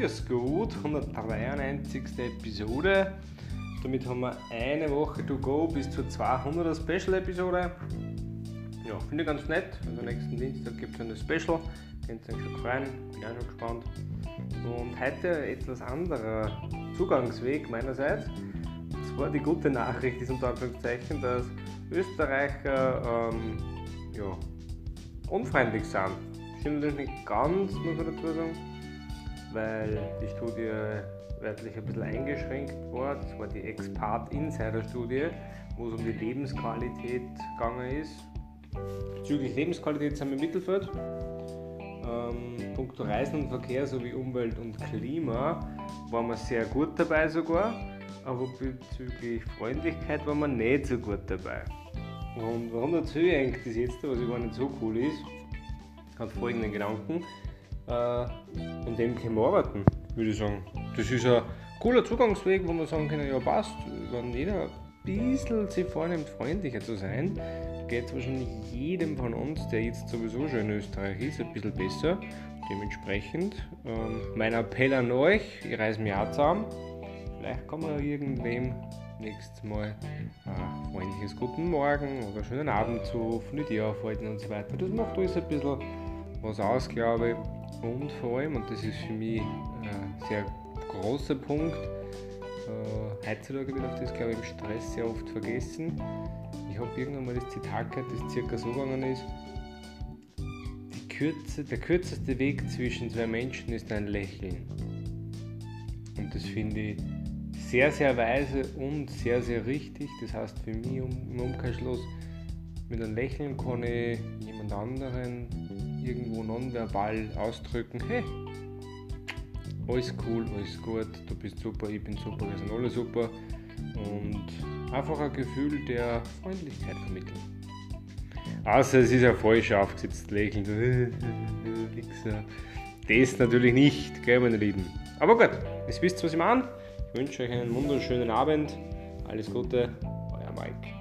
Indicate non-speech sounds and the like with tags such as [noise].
Grüß gut, 193. Episode. Damit haben wir eine Woche to go bis zur 200er Special-Episode. Ja, finde ich ganz nett. Also nächsten Dienstag gibt es eine Special. Könnt ihr euch schon freuen, bin auch schon gespannt. Und heute etwas anderer Zugangsweg meinerseits. Und zwar die gute Nachricht ist unter Anführungszeichen, dass Österreicher ähm, ja, unfreundlich sind. Stimmt natürlich nicht ganz, muss man dazu sagen, weil die Studie wörtlich ein bisschen eingeschränkt war. Das war die Expart-Insider-Studie, wo es um die Lebensqualität gegangen ist. Bezüglich Lebensqualität sind wir im Mittelfeld. Ähm, punkto Reisen und Verkehr sowie Umwelt und Klima waren wir sehr gut dabei sogar, aber bezüglich Freundlichkeit waren wir nicht so gut dabei. Und warum erzähle ich eigentlich das jetzt, was über nicht so cool ist, hat folgenden Gedanken. Äh, an dem können wir arbeiten, würde ich sagen. Das ist ein cooler Zugangsweg, wo man sagen kann, ja passt, wenn jeder ein bisschen sich vornimmt, freundlicher zu sein, geht es wahrscheinlich jedem von uns, der jetzt sowieso schon in Österreich ist, ein bisschen besser. Dementsprechend ähm, mein Appell an euch, ich reise mir auch zusammen. Vielleicht kann man irgendwem nächstes Mal ein freundliches Guten Morgen oder schönen Abend zu die aufhalten und so weiter. Das macht alles ein bisschen was aus, glaube ich. Und vor allem, und das ist für mich ein sehr großer Punkt, äh, heutzutage wird auch das, glaube ich, im Stress sehr oft vergessen. Ich habe irgendwann mal das Zitat gehört, das circa so gegangen ist. Kürze, der kürzeste Weg zwischen zwei Menschen ist ein Lächeln. Und das finde ich sehr, sehr weise und sehr, sehr richtig. Das heißt für mich im Umkehrschluss, mit einem Lächeln kann ich jemand anderen irgendwo nonverbal ausdrücken, hey, alles cool, alles gut, du bist super, ich bin super, wir sind alle super. Und einfach ein Gefühl der Freundlichkeit vermitteln. Außer es ist ein falsch aufgesetztes Lächeln. [laughs] Das natürlich nicht, gell, meine Lieben. Aber gut, jetzt wisst ihr, was ich meine. Ich wünsche euch einen wunderschönen Abend. Alles Gute, euer Mike.